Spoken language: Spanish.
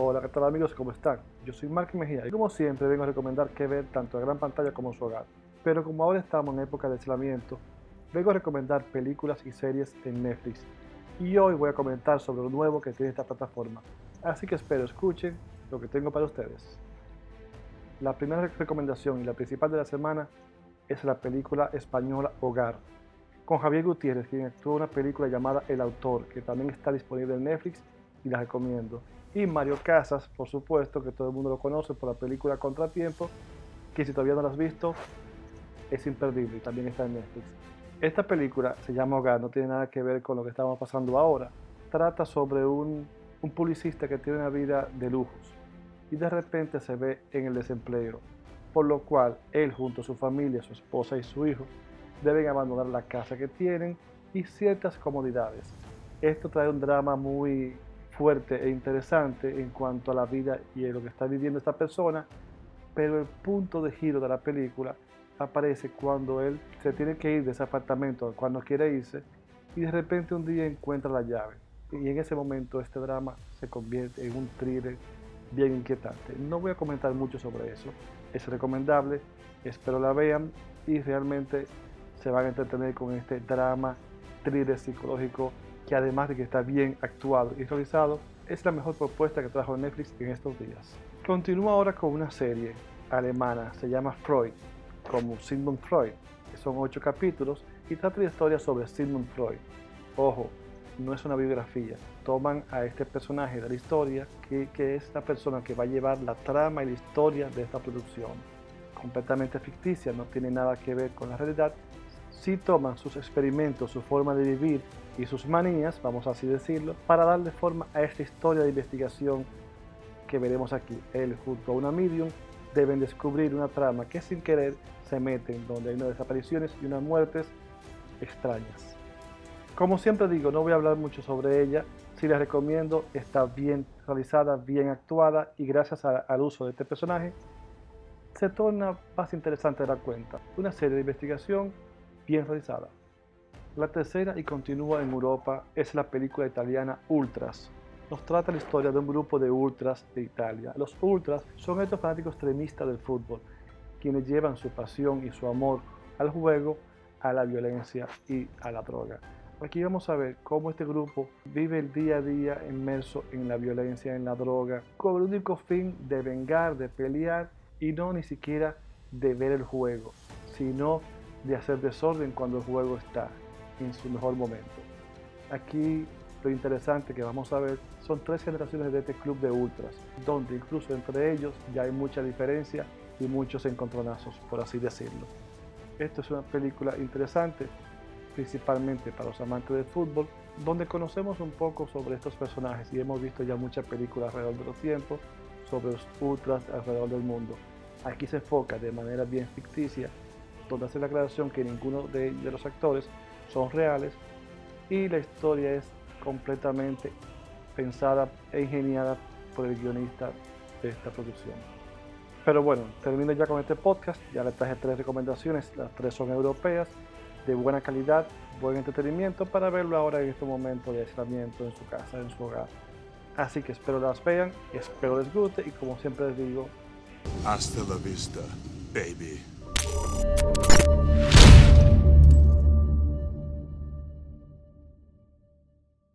Hola, ¿qué tal amigos? ¿Cómo están? Yo soy Mark Mejía y como siempre vengo a recomendar que ver tanto en gran pantalla como en su hogar. Pero como ahora estamos en época de aislamiento, vengo a recomendar películas y series en Netflix. Y hoy voy a comentar sobre lo nuevo que tiene esta plataforma. Así que espero escuchen lo que tengo para ustedes. La primera recomendación y la principal de la semana es la película española Hogar, con Javier Gutiérrez, quien actuó en una película llamada El Autor, que también está disponible en Netflix y la recomiendo. Y Mario Casas, por supuesto, que todo el mundo lo conoce por la película Contratiempo, que si todavía no la has visto, es imperdible también está en Netflix. Esta película se llama Hogar, no tiene nada que ver con lo que estamos pasando ahora. Trata sobre un, un publicista que tiene una vida de lujos y de repente se ve en el desempleo, por lo cual él junto a su familia, su esposa y su hijo deben abandonar la casa que tienen y ciertas comodidades. Esto trae un drama muy fuerte e interesante en cuanto a la vida y lo que está viviendo esta persona, pero el punto de giro de la película aparece cuando él se tiene que ir de ese apartamento, cuando quiere irse, y de repente un día encuentra la llave. Y en ese momento este drama se convierte en un thriller bien inquietante. No voy a comentar mucho sobre eso, es recomendable, espero la vean y realmente se van a entretener con este drama, thriller psicológico que además de que está bien actuado y realizado, es la mejor propuesta que trajo Netflix en estos días. Continúa ahora con una serie alemana, se llama Freud, como Sigmund Freud, que son ocho capítulos y trata de historia sobre Sigmund Freud. Ojo, no es una biografía, toman a este personaje de la historia, que, que es la persona que va a llevar la trama y la historia de esta producción. Completamente ficticia, no tiene nada que ver con la realidad, si toman sus experimentos, su forma de vivir y sus manías, vamos así decirlo, para darle forma a esta historia de investigación que veremos aquí. Él junto a una medium deben descubrir una trama que sin querer se meten donde hay unas desapariciones y unas muertes extrañas. Como siempre digo, no voy a hablar mucho sobre ella, si la recomiendo, está bien realizada, bien actuada y gracias al uso de este personaje se torna más interesante la cuenta. Una serie de investigación bien realizada. La tercera y continúa en Europa es la película italiana Ultras. Nos trata la historia de un grupo de ultras de Italia. Los ultras son estos fanáticos extremistas del fútbol, quienes llevan su pasión y su amor al juego, a la violencia y a la droga. Aquí vamos a ver cómo este grupo vive el día a día inmerso en la violencia, en la droga, con el único fin de vengar, de pelear y no ni siquiera de ver el juego, sino de hacer desorden cuando el juego está en su mejor momento. Aquí lo interesante que vamos a ver son tres generaciones de este club de ultras, donde incluso entre ellos ya hay mucha diferencia y muchos encontronazos, por así decirlo. Esto es una película interesante, principalmente para los amantes del fútbol, donde conocemos un poco sobre estos personajes y hemos visto ya muchas películas alrededor de los tiempos sobre los ultras alrededor del mundo. Aquí se enfoca de manera bien ficticia donde hace la aclaración que ninguno de, los actores son reales y la historia es completamente pensada e ingeniada por el guionista de esta producción. Pero bueno, termino ya con este podcast, ya les traje tres recomendaciones, las tres son europeas, de buena calidad, buen entretenimiento para verlo ahora en este momento de aislamiento en su casa, en su hogar. Así que espero las vean, espero les guste y como siempre les digo, hasta la vista, baby.